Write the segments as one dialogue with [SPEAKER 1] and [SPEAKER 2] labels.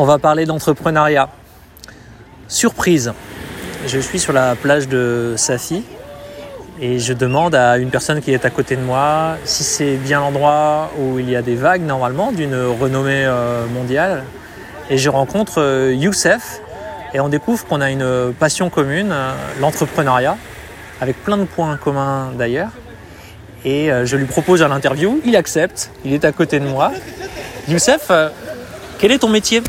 [SPEAKER 1] On va parler d'entrepreneuriat. Surprise, je suis sur la plage de Safi et je demande à une personne qui est à côté de moi si c'est bien l'endroit où il y a des vagues normalement d'une renommée euh, mondiale. Et je rencontre euh, Youssef et on découvre qu'on a une passion commune, euh, l'entrepreneuriat, avec plein de points communs d'ailleurs. Et je lui propose à l'interview, il accepte, il est à côté de moi. Youssef, quel est ton métier?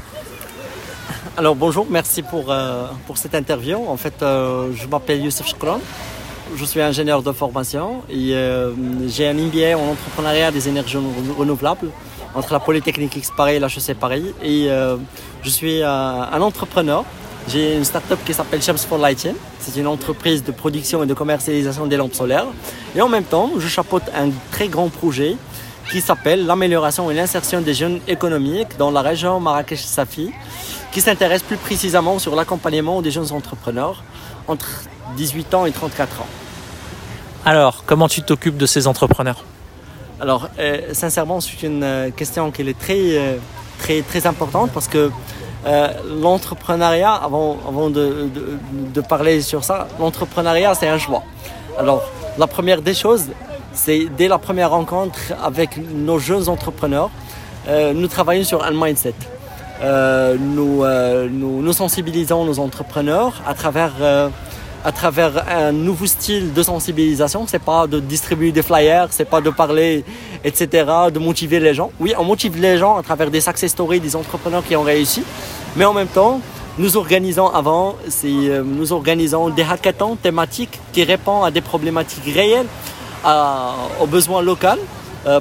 [SPEAKER 2] Alors bonjour, merci pour, euh, pour cette interview. En fait, euh, je m'appelle Youssef Shkran. Je suis ingénieur de formation et euh, j'ai un MBA en entrepreneuriat des énergies renouvelables entre la Polytechnique X Paris et la HEC Paris. Et je suis un entrepreneur. J'ai une start-up qui s'appelle Shams for Lighting. C'est une entreprise de production et de commercialisation des lampes solaires. Et en même temps, je chapeaute un très grand projet qui s'appelle l'amélioration et l'insertion des jeunes économiques dans la région Marrakech-Safi qui s'intéresse plus précisément sur l'accompagnement des jeunes entrepreneurs entre 18 ans et 34 ans.
[SPEAKER 1] Alors, comment tu t'occupes de ces entrepreneurs?
[SPEAKER 2] Alors, euh, sincèrement, c'est une euh, question qui est très, euh, très, très importante parce que l'entrepreneuriat, avant, avant de, de, parler sur ça, l'entrepreneuriat, c'est un choix. Alors, la première des choses, c'est dès la première rencontre avec nos jeunes entrepreneurs, nous travaillons sur un mindset. Euh, euh, nous, sensibilisons nos entrepreneurs à travers, euh, un nouveau style de sensibilisation. C'est pas de distribuer des flyers, c'est pas de parler, etc., de motiver les gens. Oui, on motive les gens à travers des success stories des entrepreneurs qui ont réussi, mais en même temps, nous organisons avant, nous organisons des hackathons thématiques qui répondent à des problématiques réelles, aux besoins locaux.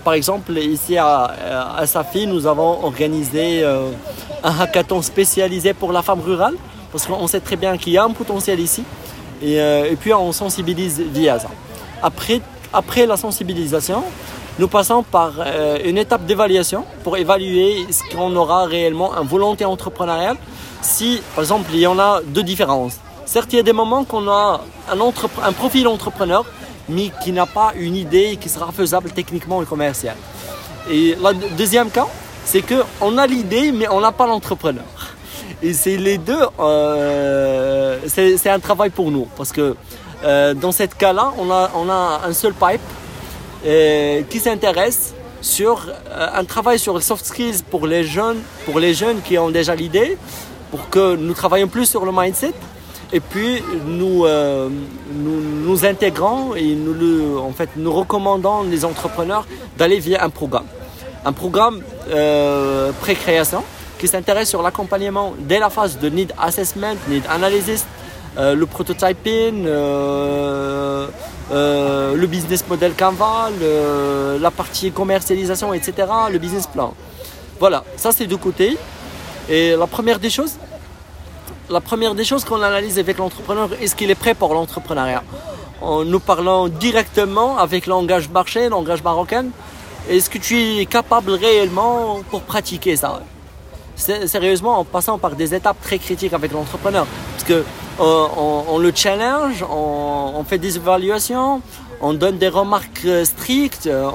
[SPEAKER 2] par exemple, ici à, à Safi, nous avons organisé un hackathon spécialisé pour la femme rurale, parce qu'on sait très bien qu'il y a un potentiel ici. Et, euh, puis on sensibilise via ça. Après, après la sensibilisation, nous passons par euh, une étape d'évaluation pour évaluer ce qu'on aura réellement un volonté entrepreneuriale. Si, par exemple, il y en a deux différences. Certes, il y a des moments qu'on a un, un profil entrepreneur, mais qui n'a pas une idée qui sera faisable techniquement et commercial. Et le deuxième cas, c'est qu'on a l'idée, mais on n'a pas l'entrepreneur. Et c'est les deux, euh, c'est un travail pour nous. Parce que euh, dans ce cas-là, on a, on a un seul pipe euh, qui s'intéresse sur un travail sur les soft skills pour les jeunes, pour les jeunes qui ont déjà l'idée, pour que nous travaillions plus sur le mindset. Et puis nous, nous, nous intégrons et nous, en fait, nous recommandons les entrepreneurs d'aller via un programme un programme euh, pré-création qui s'intéresse sur l'accompagnement dès la phase de need assessment, need analysis, euh, le prototyping, euh, le business model Canva, la partie commercialisation, etc., le business plan. Voilà, ça c'est de côté. Et la première des choses, la première des choses qu'on analyse avec l'entrepreneur, est-ce qu'il est prêt pour l'entrepreneuriat? En nous parlant directement avec langage marché, langage marocain, est-ce que tu es capable réellement pour pratiquer ça? Sérieusement, en passant par des étapes très critiques avec l'entrepreneur. Parce que euh, on, le challenge, on, fait des évaluations, on donne des remarques euh, strictes, euh,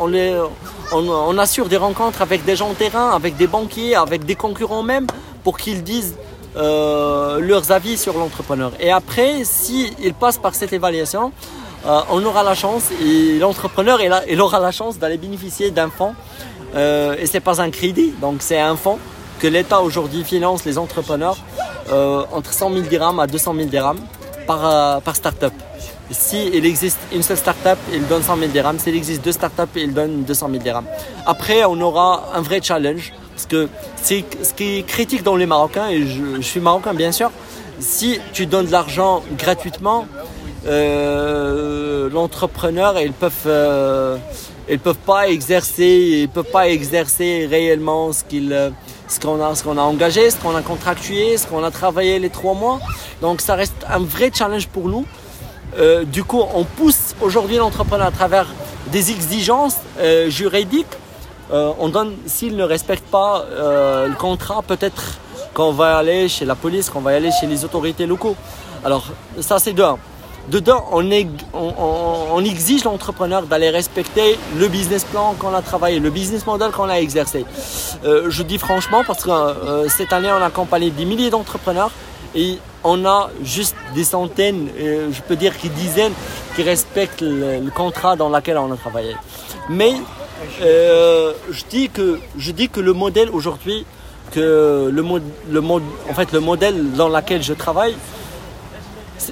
[SPEAKER 2] on, on, assure des rencontres avec des gens de terrain, avec des banquiers, avec des concurrents même, pour qu'ils disent leurs avis sur l'entrepreneur. Et après, s'ils passent par cette évaluation, euh, on aura la chance et l'entrepreneur il, aura la chance d'aller bénéficier d'un fonds euh, et c'est pas un crédit donc c'est un fonds que l'État aujourd'hui finance les entrepreneurs euh, entre 100 000 dirhams à 200 000 dirhams par, euh, par start-up. Si il existe une seule start-up, il donne 100 000 dirhams. S'il existe deux start-up, il donne 200 000 dirhams. Après, on aura un vrai challenge parce que ce qui est critique dans les Marocains, et je, suis marocain bien sûr, si tu donnes de l'argent gratuitement, euh, l'entrepreneur, ils peuvent, euh, ils peuvent pas exercer, ils peuvent pas exercer réellement ce euh, ce qu'on a, ce qu'on a engagé, ce qu'on a contractué, ce qu'on a travaillé les trois mois. Donc ça reste un vrai challenge pour nous. du coup, on pousse aujourd'hui l'entrepreneur à travers des exigences juridiques. On donne, s'il ne respecte pas le contrat, peut-être qu'on va aller chez la police, qu'on va aller chez les autorités locaux. Alors ça c'est de dedans, on, on, exige l'entrepreneur d'aller respecter le business plan qu'on a travaillé, le business model qu'on a exercé. Euh, je dis franchement parce que euh, cette année, on a accompagné des milliers d'entrepreneurs et on a juste des centaines, euh, je peux dire des dizaines, qui respectent le, contrat dans lequel on a travaillé. Mais je, dis que, je dis que le modèle aujourd'hui, que le, le, en fait, le modèle dans lequel je travaille,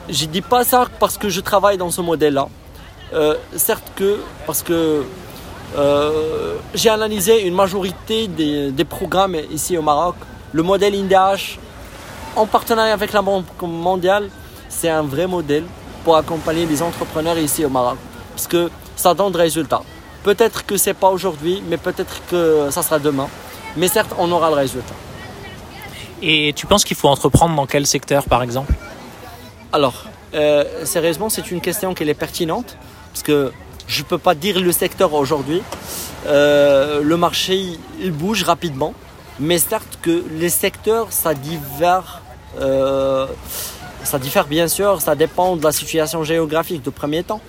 [SPEAKER 2] je dis pas ça parce que je travaille dans ce modèle-là. Euh, certes que parce que euh, j'ai analysé une majorité des, programmes ici au Maroc. Le modèle INDH, en partenariat avec la Banque mondiale, c'est un vrai modèle pour accompagner les entrepreneurs ici au Maroc. Parce que ça donne des résultats. Peut-être que c'est pas aujourd'hui, mais peut-être que ça sera demain. Mais certes, on aura le résultat.
[SPEAKER 1] Et tu penses qu'il faut entreprendre dans quel secteur, par exemple?
[SPEAKER 2] Alors, euh, sérieusement, c'est une question qui est pertinente parce que je ne peux pas dire le secteur aujourd'hui. Euh, le marché, il bouge rapidement, mais certes que les secteurs, ça diffère. Euh, ça diffère bien sûr, ça dépend de la situation géographique de premier temps,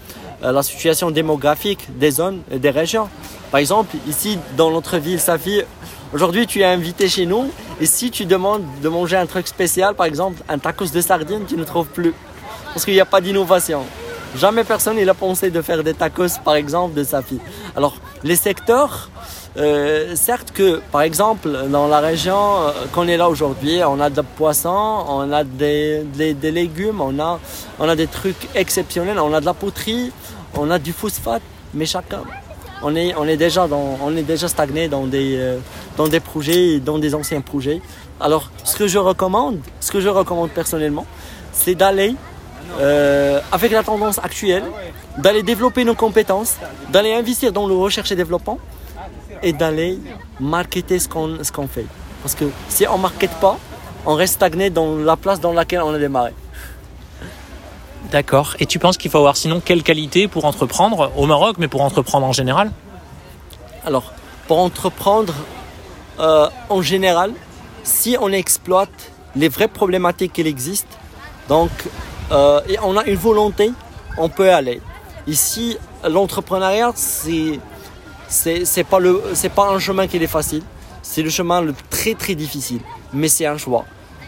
[SPEAKER 2] la situation démographique des zones et des régions. Par exemple, ici dans notre ville Safi, aujourd'hui tu es invité chez nous et si tu demandes de manger un truc spécial, par exemple un tacos de sardines, tu ne trouves plus. Parce qu'il n'y a pas d'innovation. Jamais personne n'a pensé de faire des tacos, par exemple, de sa fille. Alors, les secteurs, euh, certes que, par exemple, dans la région euh, qu'on est là aujourd'hui, on a des poissons, on a des, légumes, on a, des trucs exceptionnels, on a de la poterie, on a du phosphate, mais chacun, on est, déjà, dans, stagné dans des, euh, dans des projets, dans des anciens projets. Alors, ce que je recommande, ce que je recommande personnellement, c'est d'aller avec la tendance actuelle, d'aller développer nos compétences, d'aller investir dans le recherche et développement et d'aller marketer ce qu'on fait. Parce que si on ne markete pas, on reste stagné dans la place dans laquelle on a démarré.
[SPEAKER 1] D'accord. Et tu penses qu'il faut avoir sinon quelle qualité pour entreprendre au Maroc, mais pour entreprendre en général?
[SPEAKER 2] Alors, pour entreprendre euh, en général, si on exploite les vraies problématiques qui existent, donc, euh, et on a une volonté, on peut aller. Ici, l'entrepreneuriat, c'est c'est pas le c'est pas un chemin qui est facile, c'est le chemin le très très difficile, mais c'est un choix.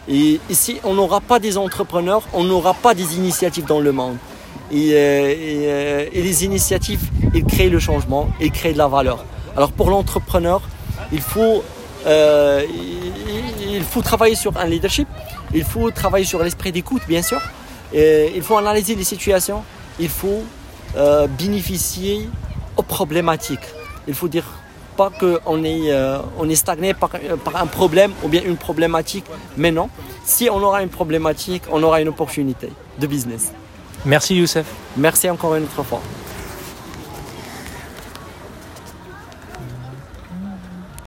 [SPEAKER 2] Et ici, on n'aura pas des entrepreneurs, on n'aura pas des initiatives dans le monde. Et, euh, euh, les initiatives, ils créent le changement, ils créent de la valeur. Alors pour l'entrepreneur, il faut, euh, faut travailler sur un leadership, il faut travailler sur l'esprit d'écoute, bien sûr. Il faut analyser les situations, il faut bénéficier aux problématiques. Il faut dire pas qu'on est, euh, on est stagné par, par, un problème ou bien une problématique, mais non. Si on aura une problématique, on aura une opportunité de business.
[SPEAKER 1] Merci Youssef.
[SPEAKER 2] Merci encore une autre fois.